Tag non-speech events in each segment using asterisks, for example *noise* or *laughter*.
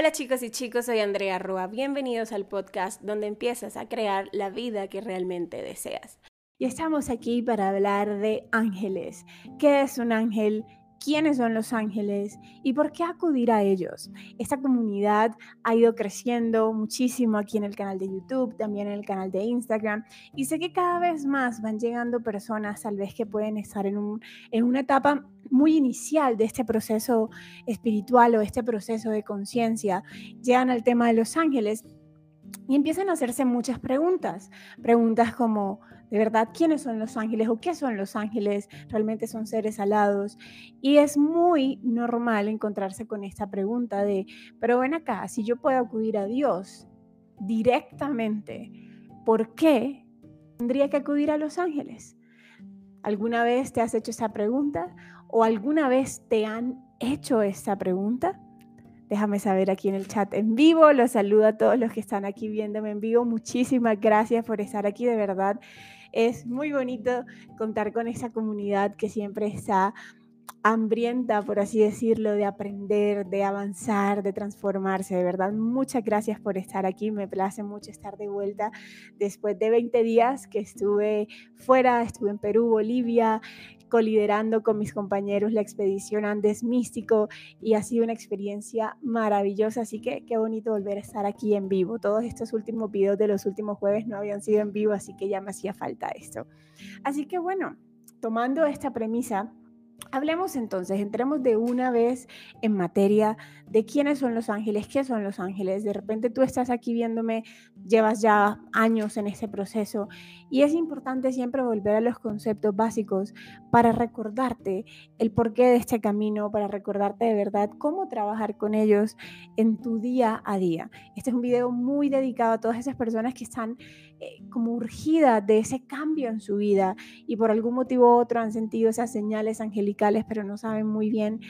Hola chicos y chicos, soy Andrea Rua. Bienvenidos al podcast donde empiezas a crear la vida que realmente deseas. Y estamos aquí para hablar de ángeles. ¿Qué es un ángel? Quiénes son los ángeles y por qué acudir a ellos. Esta comunidad ha ido creciendo muchísimo aquí en el canal de YouTube, también en el canal de Instagram y sé que cada vez más van llegando personas tal vez que pueden estar en, un, en una etapa muy inicial de este proceso espiritual o este proceso de conciencia. Llegan al tema de los ángeles y empiezan a hacerse muchas preguntas. Preguntas como, ¿de verdad quiénes son los ángeles o qué son los ángeles? ¿Realmente son seres alados? Y es muy normal encontrarse con esta pregunta de, pero ven acá, si yo puedo acudir a Dios directamente, ¿por qué tendría que acudir a los ángeles? ¿Alguna vez te has hecho esa pregunta o alguna vez te han hecho esta pregunta? Déjame saber aquí en el chat en vivo. Los saludo a todos los que están aquí viéndome en vivo. Muchísimas gracias por estar aquí, de verdad. Es muy bonito contar con esa comunidad que siempre está hambrienta, por así decirlo, de aprender, de avanzar, de transformarse. De verdad, muchas gracias por estar aquí. Me place mucho estar de vuelta después de 20 días que estuve fuera, estuve en Perú, Bolivia, coliderando con mis compañeros la expedición Andes Místico y ha sido una experiencia maravillosa, así que qué bonito volver a estar aquí en vivo. Todos estos últimos videos de los últimos jueves no habían sido en vivo, así que ya me hacía falta esto. Así que bueno, tomando esta premisa, Hablemos entonces, entremos de una vez en materia de quiénes son los ángeles, qué son los ángeles. De repente tú estás aquí viéndome, llevas ya años en este proceso y es importante siempre volver a los conceptos básicos para recordarte el porqué de este camino, para recordarte de verdad cómo trabajar con ellos en tu día a día. Este es un video muy dedicado a todas esas personas que están eh, como urgidas de ese cambio en su vida y por algún motivo u otro han sentido esas señales angelicales, pero no saben muy bien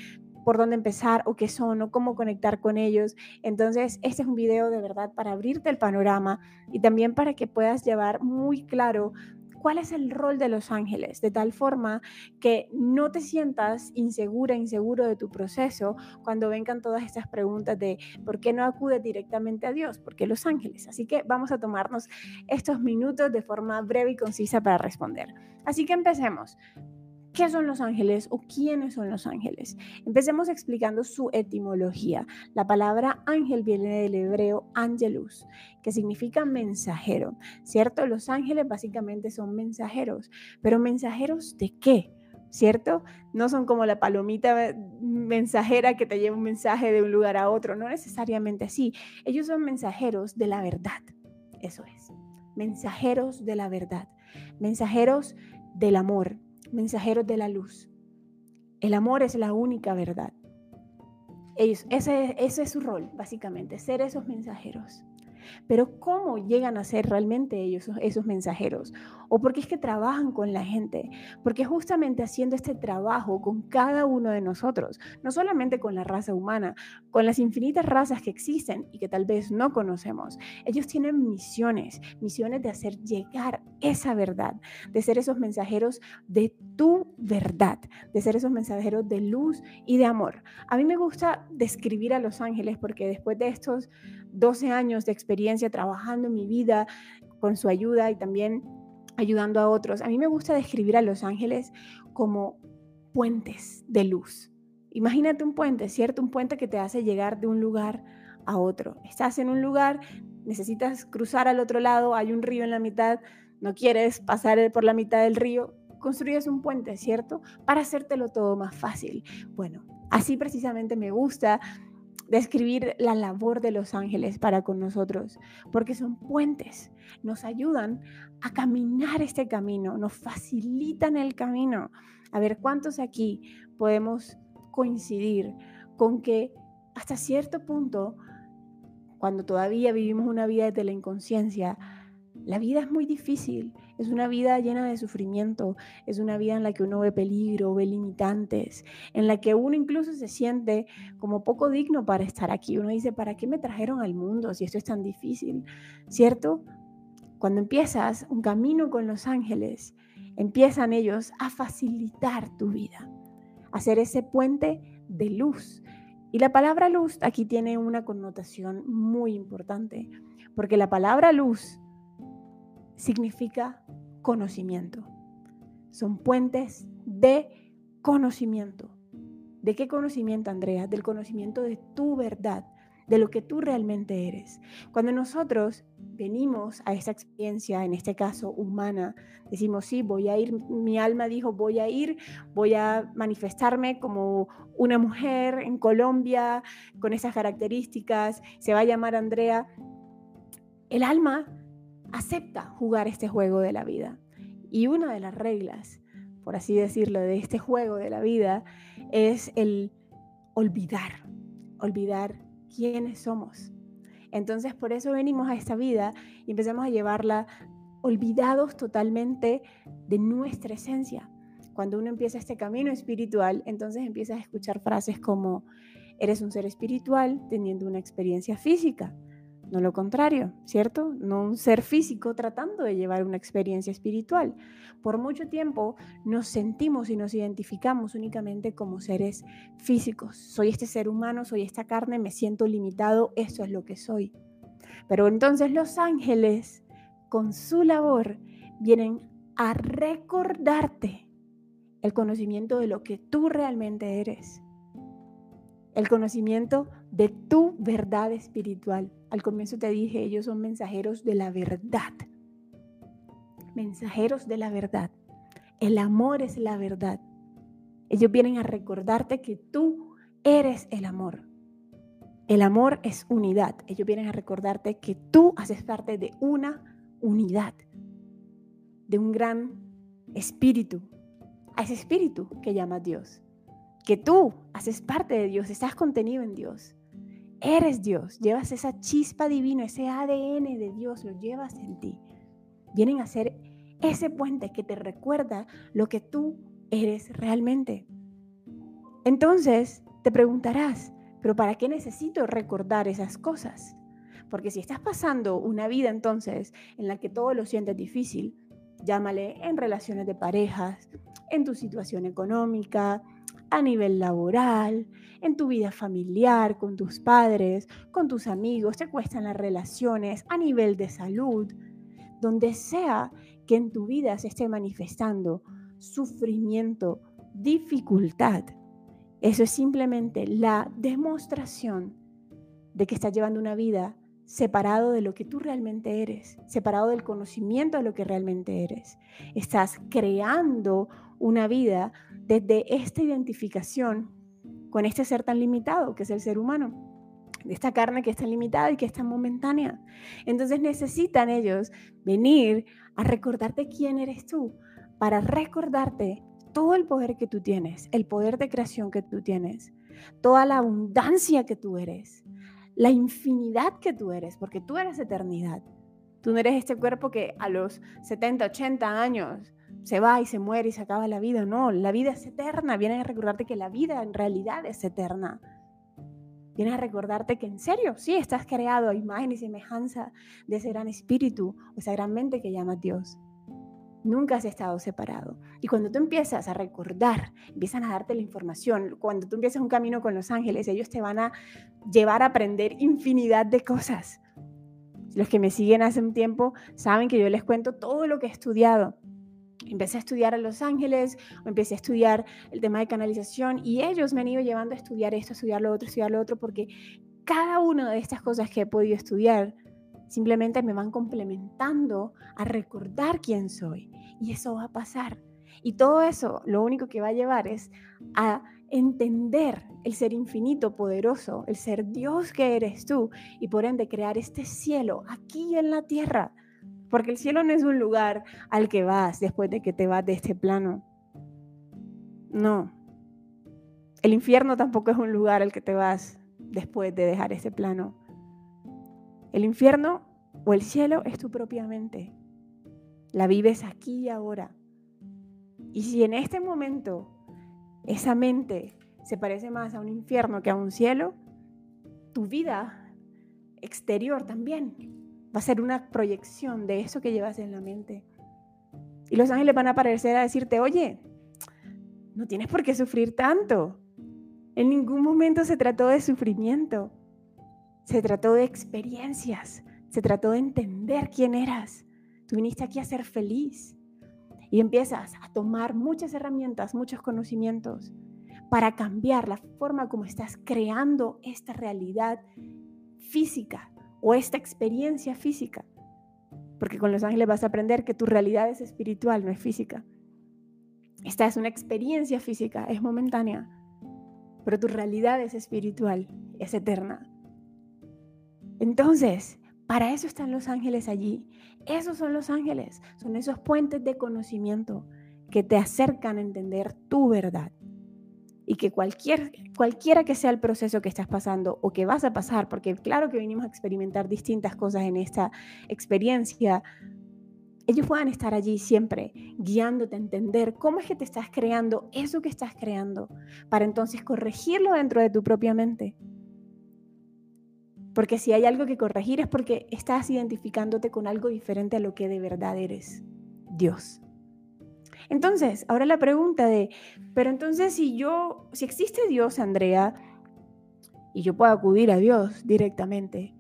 por dónde empezar o qué son o cómo conectar con ellos. Entonces, este es un video de verdad para abrirte el panorama y también para que puedas llevar muy claro cuál es el rol de los ángeles, de tal forma que no te sientas insegura, inseguro de tu proceso cuando vengan todas estas preguntas de por qué no acudes directamente a Dios, por qué los ángeles. Así que vamos a tomarnos estos minutos de forma breve y concisa para responder. Así que empecemos. ¿Qué son los ángeles o quiénes son los ángeles? Empecemos explicando su etimología. La palabra ángel viene del hebreo angelus, que significa mensajero, ¿cierto? Los ángeles básicamente son mensajeros, pero mensajeros de qué? ¿Cierto? No son como la palomita mensajera que te lleva un mensaje de un lugar a otro, no necesariamente así. Ellos son mensajeros de la verdad, eso es, mensajeros de la verdad, mensajeros del amor, mensajeros de la luz. El amor es la única verdad. Ellos, ese, ese es su rol, básicamente, ser esos mensajeros. Pero ¿cómo llegan a ser realmente ellos esos mensajeros? ¿O por qué es que trabajan con la gente? Porque justamente haciendo este trabajo con cada uno de nosotros, no solamente con la raza humana, con las infinitas razas que existen y que tal vez no conocemos, ellos tienen misiones, misiones de hacer llegar esa verdad, de ser esos mensajeros de tu verdad, de ser esos mensajeros de luz y de amor. A mí me gusta describir a los ángeles porque después de estos 12 años de experiencia trabajando en mi vida con su ayuda y también ayudando a otros. A mí me gusta describir a los ángeles como puentes de luz. Imagínate un puente, ¿cierto? Un puente que te hace llegar de un lugar a otro. Estás en un lugar, necesitas cruzar al otro lado, hay un río en la mitad, no quieres pasar por la mitad del río, construyes un puente, ¿cierto? Para hacértelo todo más fácil. Bueno, así precisamente me gusta describir la labor de los ángeles para con nosotros, porque son puentes, nos ayudan a caminar este camino, nos facilitan el camino. A ver, ¿cuántos aquí podemos coincidir con que hasta cierto punto, cuando todavía vivimos una vida de la inconsciencia, la vida es muy difícil, es una vida llena de sufrimiento, es una vida en la que uno ve peligro, ve limitantes, en la que uno incluso se siente como poco digno para estar aquí. Uno dice, ¿para qué me trajeron al mundo si esto es tan difícil? ¿Cierto? Cuando empiezas un camino con los ángeles, empiezan ellos a facilitar tu vida, a ser ese puente de luz Y la palabra luz aquí tiene una connotación muy importante, porque la palabra luz significa conocimiento. Son puentes de conocimiento. ¿De qué conocimiento, Andrea? Del conocimiento de tu verdad, de lo que tú realmente eres. Cuando nosotros venimos a esa experiencia, en este caso humana, decimos, sí, voy a ir, mi alma dijo, voy a ir, voy a manifestarme como una mujer en Colombia, con esas características, se va a llamar Andrea. El alma acepta jugar este juego de la vida. Y una de las reglas, por así decirlo, de este juego de la vida es el olvidar, olvidar quiénes somos. Entonces por eso venimos a esta vida y empezamos a llevarla olvidados totalmente de nuestra esencia. Cuando uno empieza este camino espiritual, entonces empiezas a escuchar frases como, eres un ser espiritual teniendo una experiencia física no lo contrario, ¿cierto? No un ser físico tratando de llevar una experiencia espiritual. Por mucho tiempo nos sentimos y nos identificamos únicamente como seres físicos. Soy este ser humano, soy esta carne, me siento limitado, eso es lo que soy. Pero entonces los ángeles, con su labor, vienen a recordarte el conocimiento de lo que tú realmente eres. El conocimiento de tu verdad espiritual. Al comienzo te dije, ellos son mensajeros de la verdad. Mensajeros de la verdad. El amor es la verdad. Ellos vienen a recordarte que tú eres el amor. El amor es unidad. Ellos vienen a recordarte que tú haces parte de una unidad, de un gran espíritu, a ese espíritu que llama Dios. Que tú haces parte de Dios, estás contenido en Dios. Eres Dios, llevas esa chispa divina, ese ADN de Dios, lo llevas en ti. Vienen a ser ese puente que te recuerda lo que tú eres realmente. Entonces te preguntarás, pero ¿para qué necesito recordar esas cosas? Porque si estás pasando una vida entonces en la que todo lo sientes difícil, llámale en relaciones de parejas, en tu situación económica, a nivel laboral, en tu vida familiar, con tus padres, con tus amigos, te cuestan las relaciones, a nivel de salud, donde sea que en tu vida se esté manifestando sufrimiento, dificultad. Eso es simplemente la demostración de que estás llevando una vida separado de lo que tú realmente eres, separado del conocimiento de lo que realmente eres. Estás creando una vida desde esta identificación con este ser tan limitado que es el ser humano, de esta carne que es tan limitada y que es tan momentánea. Entonces necesitan ellos venir a recordarte quién eres tú, para recordarte todo el poder que tú tienes, el poder de creación que tú tienes, toda la abundancia que tú eres, la infinidad que tú eres, porque tú eres eternidad. Tú no eres este cuerpo que a los 70, 80 años se va y se muere y se acaba la vida. No, la vida es eterna. Vienen a recordarte que la vida en realidad es eterna. Vienen a recordarte que en serio, sí, estás creado a imagen y semejanza de ese gran espíritu o esa gran mente que llama Dios. Nunca has estado separado. Y cuando tú empiezas a recordar, empiezan a darte la información, cuando tú empiezas un camino con los ángeles, ellos te van a llevar a aprender infinidad de cosas. Los que me siguen hace un tiempo saben que yo les cuento todo lo que he estudiado empecé a estudiar a Los Ángeles, empecé a estudiar el tema de canalización y ellos me han ido llevando a estudiar esto, a estudiar lo otro, a estudiar lo otro, porque cada una de estas cosas que he podido estudiar simplemente me van complementando a recordar quién soy. Y eso va a pasar. Y todo eso lo único que va a llevar es a entender el ser infinito, poderoso, el ser Dios que eres tú y por ende crear este cielo aquí en la tierra porque el cielo no es un lugar al que vas después de que te vas de este plano. No. El infierno tampoco es un lugar al que te vas después de dejar este plano. El infierno o el cielo es tu propia mente. La vives aquí y ahora. Y si en este momento esa mente se parece más a un infierno que a un cielo, tu vida exterior también Va a ser una proyección de eso que llevas en la mente. Y los ángeles van a aparecer a decirte, oye, no tienes por qué sufrir tanto. En ningún momento se trató de sufrimiento. Se trató de experiencias. Se trató de entender quién eras. Tú viniste aquí a ser feliz. Y empiezas a tomar muchas herramientas, muchos conocimientos para cambiar la forma como estás creando esta realidad física o esta experiencia física. Porque con los ángeles vas a aprender que tu realidad es espiritual, no es física. Esta es una experiencia física, es momentánea, pero tu realidad es espiritual, es eterna. Entonces, para eso están los ángeles allí. Esos son los ángeles, son esos puentes de conocimiento que te acercan a entender tu verdad y que cualquier, cualquiera que sea el proceso que estás pasando o que vas a pasar, porque claro que venimos a experimentar distintas cosas en esta experiencia, ellos puedan estar allí siempre guiándote a entender cómo es que te estás creando eso que estás creando, para entonces corregirlo dentro de tu propia mente. Porque si hay algo que corregir es porque estás identificándote con algo diferente a lo que de verdad eres, Dios. Entonces, ahora la pregunta de, pero entonces si yo, si existe Dios, Andrea, y yo puedo acudir a Dios directamente,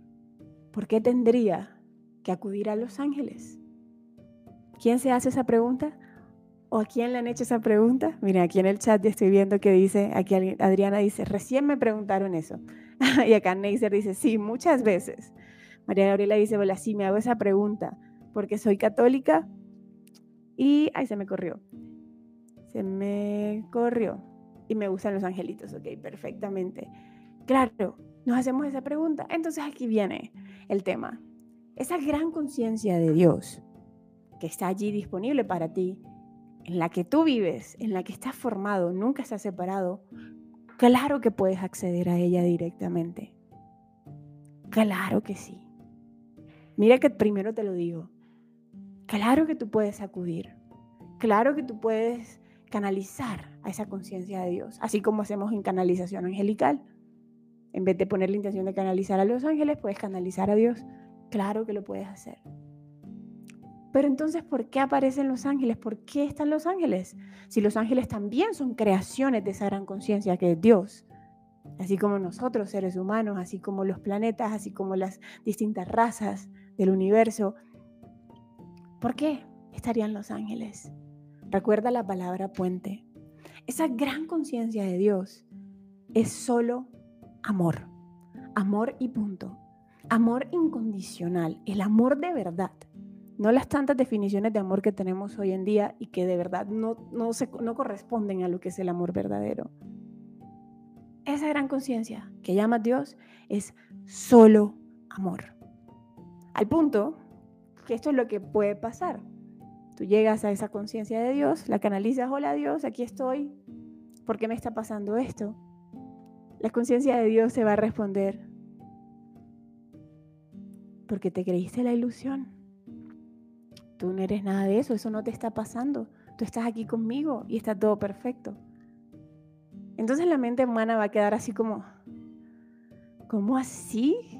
¿por qué tendría que acudir a los ángeles? ¿Quién se hace esa pregunta? ¿O a quién le han hecho esa pregunta? Mira, aquí en el chat ya estoy viendo que dice, aquí Adriana dice, recién me preguntaron eso. *laughs* y acá Neiser dice, sí, muchas veces. María Gabriela dice, hola, sí, me hago esa pregunta porque soy católica y ahí se me corrió. Se me corrió. Y me gustan los angelitos, ok, perfectamente. Claro, nos hacemos esa pregunta. Entonces aquí viene el tema. Esa gran conciencia de Dios que está allí disponible para ti, en la que tú vives, en la que estás formado, nunca estás separado, claro que puedes acceder a ella directamente. Claro que sí. Mira que primero te lo digo. Claro que tú puedes acudir. Claro que tú puedes canalizar a esa conciencia de Dios, así como hacemos en canalización angelical. En vez de poner la intención de canalizar a los ángeles, puedes canalizar a Dios. Claro que lo puedes hacer. Pero entonces, ¿por qué aparecen los ángeles? ¿Por qué están los ángeles? Si los ángeles también son creaciones de esa gran conciencia que es Dios, así como nosotros, seres humanos, así como los planetas, así como las distintas razas del universo, ¿Por qué estarían los ángeles? Recuerda la palabra puente. Esa gran conciencia de Dios es solo amor. Amor y punto. Amor incondicional, el amor de verdad. No las tantas definiciones de amor que tenemos hoy en día y que de verdad no, no, se, no corresponden a lo que es el amor verdadero. Esa gran conciencia que llama Dios es solo amor. Al punto esto es lo que puede pasar. Tú llegas a esa conciencia de Dios, la canalizas, hola Dios, aquí estoy, ¿por qué me está pasando esto? La conciencia de Dios se va a responder, porque te creíste la ilusión. Tú no eres nada de eso, eso no te está pasando. Tú estás aquí conmigo y está todo perfecto. Entonces la mente humana va a quedar así como, ¿cómo así?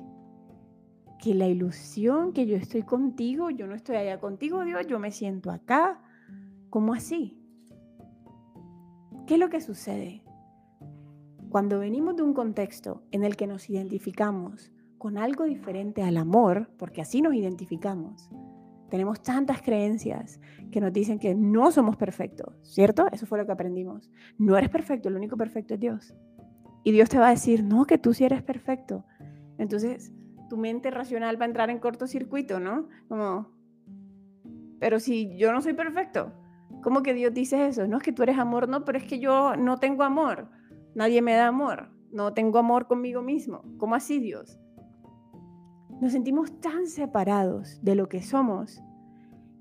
Que la ilusión que yo estoy contigo, yo no estoy allá contigo, Dios, yo me siento acá. ¿Cómo así? ¿Qué es lo que sucede? Cuando venimos de un contexto en el que nos identificamos con algo diferente al amor, porque así nos identificamos, tenemos tantas creencias que nos dicen que no somos perfectos, ¿cierto? Eso fue lo que aprendimos. No eres perfecto, el único perfecto es Dios. Y Dios te va a decir, no, que tú sí eres perfecto. Entonces, tu mente racional va a entrar en cortocircuito, ¿no? Como, pero si yo no soy perfecto, ¿cómo que Dios dice eso? No es que tú eres amor, no, pero es que yo no tengo amor. Nadie me da amor. No tengo amor conmigo mismo. ¿Cómo así, Dios? Nos sentimos tan separados de lo que somos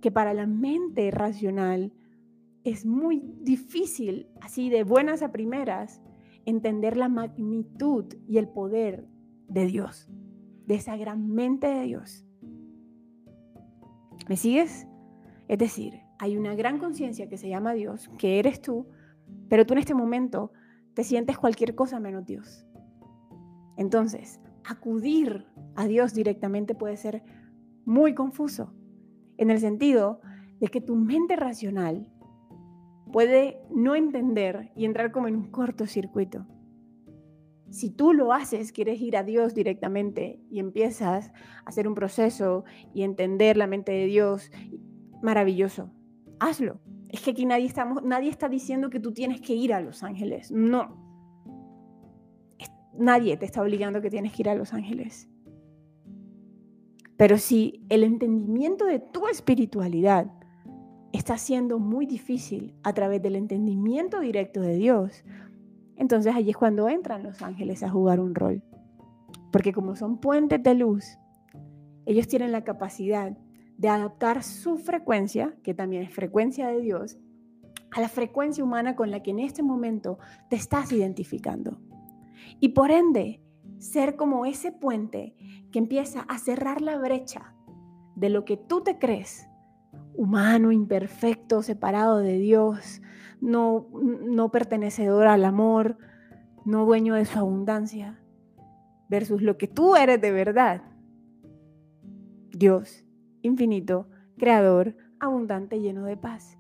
que para la mente racional es muy difícil, así de buenas a primeras, entender la magnitud y el poder de Dios de esa gran mente de Dios. ¿Me sigues? Es decir, hay una gran conciencia que se llama Dios, que eres tú, pero tú en este momento te sientes cualquier cosa menos Dios. Entonces, acudir a Dios directamente puede ser muy confuso, en el sentido de que tu mente racional puede no entender y entrar como en un cortocircuito. Si tú lo haces, quieres ir a Dios directamente y empiezas a hacer un proceso y entender la mente de Dios, maravilloso. Hazlo. Es que aquí nadie, estamos, nadie está diciendo que tú tienes que ir a Los Ángeles. No. Nadie te está obligando que tienes que ir a Los Ángeles. Pero si el entendimiento de tu espiritualidad está siendo muy difícil a través del entendimiento directo de Dios, entonces allí es cuando entran los ángeles a jugar un rol. Porque como son puentes de luz, ellos tienen la capacidad de adaptar su frecuencia, que también es frecuencia de Dios, a la frecuencia humana con la que en este momento te estás identificando. Y por ende, ser como ese puente que empieza a cerrar la brecha de lo que tú te crees, humano, imperfecto, separado de Dios, no, no pertenecedor al amor, no dueño de su abundancia, versus lo que tú eres de verdad. Dios, infinito, creador, abundante, lleno de paz.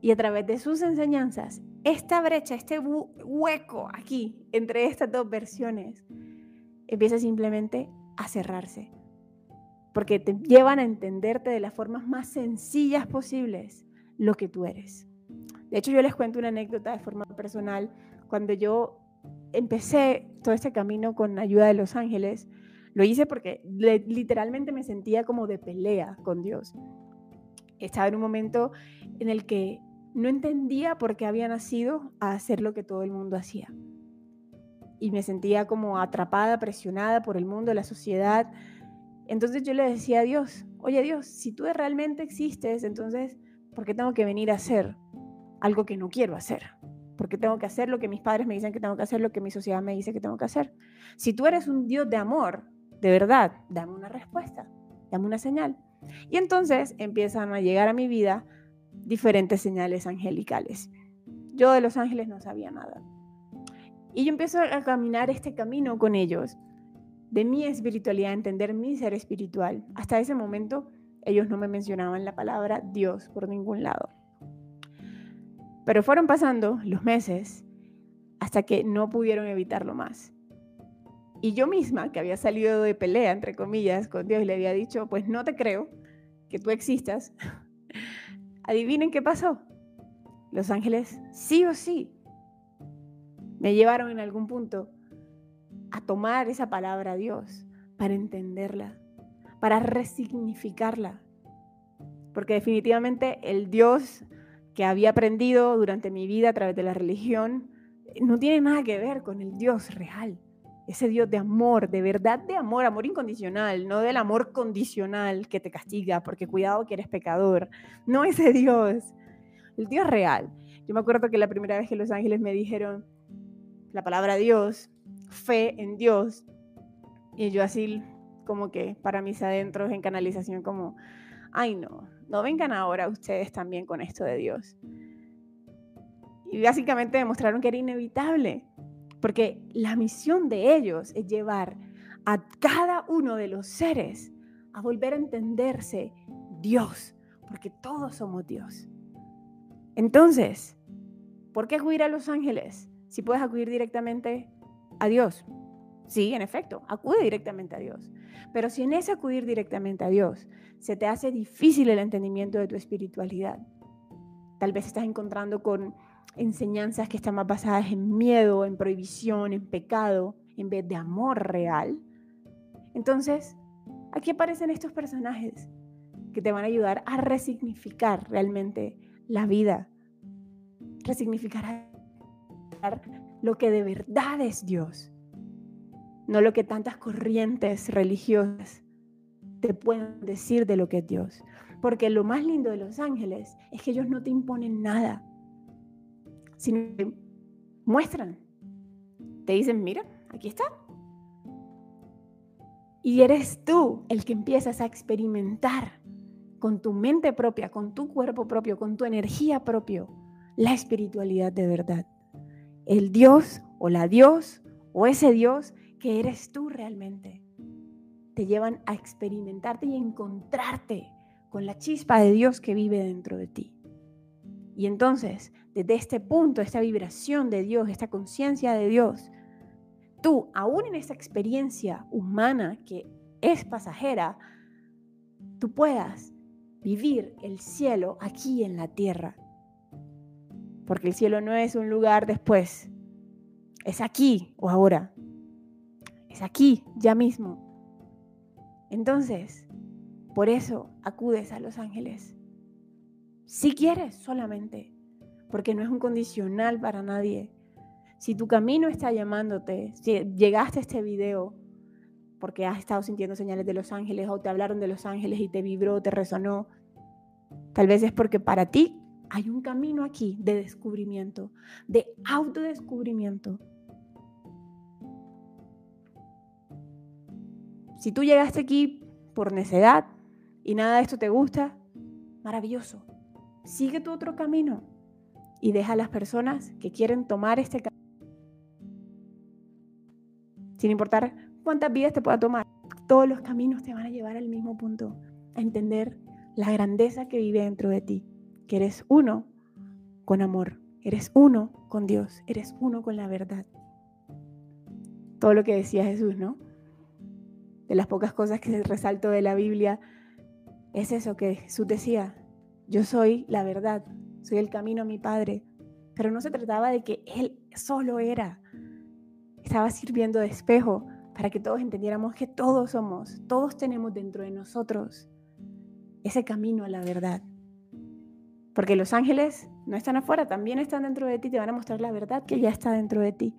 Y a través de sus enseñanzas, esta brecha, este hueco aquí entre estas dos versiones, empieza simplemente a cerrarse. Porque te llevan a entenderte de las formas más sencillas posibles lo que tú eres. De hecho, yo les cuento una anécdota de forma personal. Cuando yo empecé todo este camino con ayuda de los ángeles, lo hice porque literalmente me sentía como de pelea con Dios. Estaba en un momento en el que no entendía por qué había nacido a hacer lo que todo el mundo hacía y me sentía como atrapada, presionada por el mundo, la sociedad. Entonces yo le decía a Dios, oye Dios, si tú realmente existes, entonces, ¿por qué tengo que venir a hacer algo que no quiero hacer? ¿Por qué tengo que hacer lo que mis padres me dicen que tengo que hacer, lo que mi sociedad me dice que tengo que hacer? Si tú eres un Dios de amor, de verdad, dame una respuesta, dame una señal. Y entonces empiezan a llegar a mi vida diferentes señales angelicales. Yo de los ángeles no sabía nada. Y yo empiezo a caminar este camino con ellos, de mi espiritualidad, entender mi ser espiritual. Hasta ese momento ellos no me mencionaban la palabra Dios por ningún lado. Pero fueron pasando los meses hasta que no pudieron evitarlo más. Y yo misma, que había salido de pelea, entre comillas, con Dios y le había dicho, pues no te creo que tú existas, *laughs* adivinen qué pasó. Los ángeles sí o sí me llevaron en algún punto a tomar esa palabra Dios para entenderla, para resignificarla. Porque definitivamente el Dios que había aprendido durante mi vida a través de la religión no tiene nada que ver con el Dios real. Ese Dios de amor, de verdad de amor, amor incondicional, no del amor condicional que te castiga porque cuidado que eres pecador. No ese Dios, el Dios real. Yo me acuerdo que la primera vez que los ángeles me dijeron, la palabra Dios, fe en Dios. Y yo así como que para mis adentros en canalización como, ay no, no vengan ahora ustedes también con esto de Dios. Y básicamente demostraron que era inevitable, porque la misión de ellos es llevar a cada uno de los seres a volver a entenderse Dios, porque todos somos Dios. Entonces, ¿por qué acudir a los ángeles? si puedes acudir directamente a Dios. Sí, en efecto, acude directamente a Dios. Pero si en ese acudir directamente a Dios se te hace difícil el entendimiento de tu espiritualidad, tal vez estás encontrando con enseñanzas que están más basadas en miedo, en prohibición, en pecado, en vez de amor real, entonces aquí aparecen estos personajes que te van a ayudar a resignificar realmente la vida, resignificar lo que de verdad es Dios, no lo que tantas corrientes religiosas te pueden decir de lo que es Dios. Porque lo más lindo de los ángeles es que ellos no te imponen nada, sino que muestran. Te dicen, mira, aquí está. Y eres tú el que empiezas a experimentar con tu mente propia, con tu cuerpo propio, con tu energía propia, la espiritualidad de verdad el Dios o la Dios o ese Dios que eres tú realmente. Te llevan a experimentarte y encontrarte con la chispa de Dios que vive dentro de ti. Y entonces, desde este punto, esta vibración de Dios, esta conciencia de Dios, tú, aún en esa experiencia humana que es pasajera, tú puedas vivir el cielo aquí en la tierra. Porque el cielo no es un lugar después, es aquí o ahora. Es aquí, ya mismo. Entonces, por eso acudes a los ángeles. Si quieres solamente, porque no es un condicional para nadie. Si tu camino está llamándote, si llegaste a este video porque has estado sintiendo señales de los ángeles o te hablaron de los ángeles y te vibró, te resonó, tal vez es porque para ti hay un camino aquí de descubrimiento, de autodescubrimiento. Si tú llegaste aquí por necedad y nada de esto te gusta, maravilloso. Sigue tu otro camino y deja a las personas que quieren tomar este camino. Sin importar cuántas vidas te pueda tomar, todos los caminos te van a llevar al mismo punto, a entender la grandeza que vive dentro de ti, que eres uno con amor, eres uno con Dios, eres uno con la verdad. Todo lo que decía Jesús, ¿no? De las pocas cosas que resalto de la Biblia, es eso que Jesús decía, yo soy la verdad, soy el camino a mi Padre. Pero no se trataba de que Él solo era. Estaba sirviendo de espejo para que todos entendiéramos que todos somos, todos tenemos dentro de nosotros ese camino a la verdad. Porque los ángeles no están afuera, también están dentro de ti, te van a mostrar la verdad que ya está dentro de ti.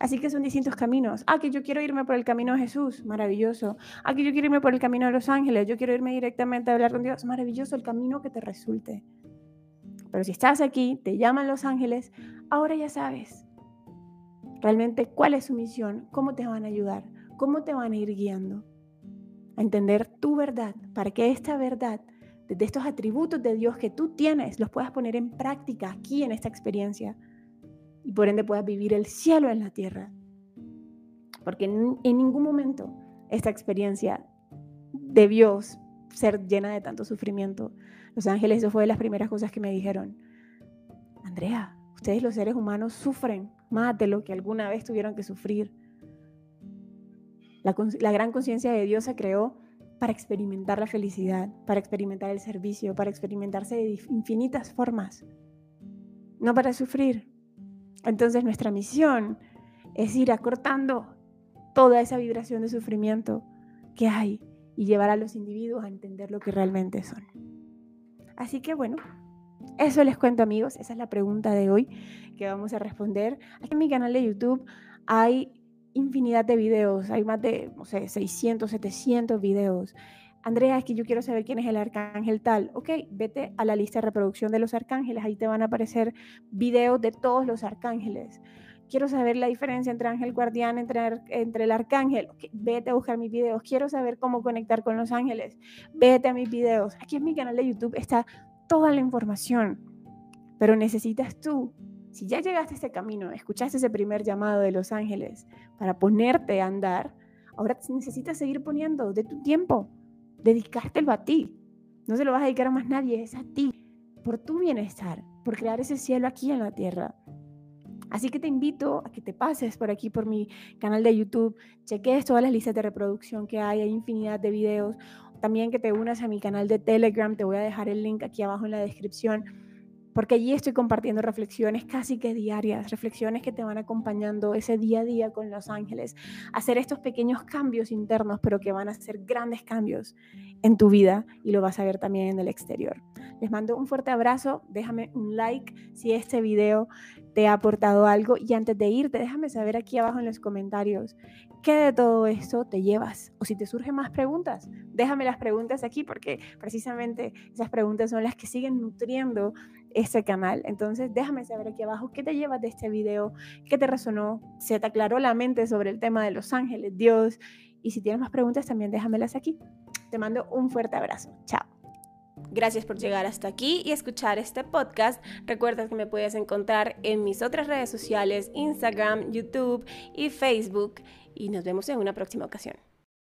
Así que son distintos caminos. Ah, que yo quiero irme por el camino de Jesús, maravilloso. Ah, que yo quiero irme por el camino de los ángeles, yo quiero irme directamente a hablar con Dios, maravilloso el camino que te resulte. Pero si estás aquí, te llaman los ángeles, ahora ya sabes realmente cuál es su misión, cómo te van a ayudar, cómo te van a ir guiando a entender tu verdad, para que esta verdad, desde estos atributos de Dios que tú tienes, los puedas poner en práctica aquí en esta experiencia y por ende puedas vivir el cielo en la tierra. Porque en, ningún momento esta experiencia debió ser llena de tanto sufrimiento. Los ángeles, eso fue de las primeras cosas que me dijeron. Andrea, ustedes los seres humanos sufren más de lo que alguna vez tuvieron que sufrir. La, la gran conciencia de Dios se creó para experimentar la felicidad, para experimentar el servicio, para experimentarse de infinitas formas, no para sufrir. Entonces nuestra misión es ir acortando toda esa vibración de sufrimiento que hay y llevar a los individuos a entender lo que realmente son. Así que bueno, eso les cuento amigos, esa es la pregunta de hoy que vamos a responder. Aquí en mi canal de YouTube hay infinidad de videos, hay más de, no sé, 600, 700 videos. Andrea, es que yo quiero saber quién es el arcángel tal. Ok, vete a la lista de reproducción de los arcángeles, ahí te van a aparecer videos de todos los arcángeles. Quiero saber la diferencia entre ángel guardián, entre, entre el arcángel. vete a buscar mis videos. Quiero saber cómo conectar con los ángeles. Vete a mis videos. Aquí en mi canal de YouTube está toda la información. Pero necesitas tú, si ya llegaste a este camino, escuchaste ese primer llamado de los ángeles para ponerte a andar, ahora necesitas seguir poniendo de tu tiempo, dedicártelo a ti. No se lo vas a dedicar a más nadie, es a ti, por tu bienestar, por crear ese cielo aquí en la tierra. Así que te invito a que te pases por aquí, por mi canal de YouTube, cheques todas las listas de reproducción que hay, hay infinidad de videos. También que te unas a mi canal de Telegram, te voy a dejar el link aquí abajo en la descripción porque allí estoy compartiendo reflexiones casi que diarias, reflexiones que te van acompañando ese día a día con los ángeles, hacer estos pequeños cambios internos, pero que van a ser grandes cambios en tu vida y lo vas a ver también en el exterior. Les mando un fuerte abrazo, déjame un like si este video te ha aportado algo y antes de irte, déjame saber aquí abajo en los comentarios qué de todo esto te llevas o si te surgen más preguntas, déjame las preguntas aquí porque precisamente esas preguntas son las que siguen nutriendo este canal. Entonces déjame saber aquí abajo qué te llevas de este video, qué te resonó, se te aclaró la mente sobre el tema de los ángeles, Dios y si tienes más preguntas también déjamelas aquí. Te mando un fuerte abrazo. Chao. Gracias por llegar hasta aquí y escuchar este podcast. Recuerda que me puedes encontrar en mis otras redes sociales, Instagram, YouTube y Facebook. Y nos vemos en una próxima ocasión.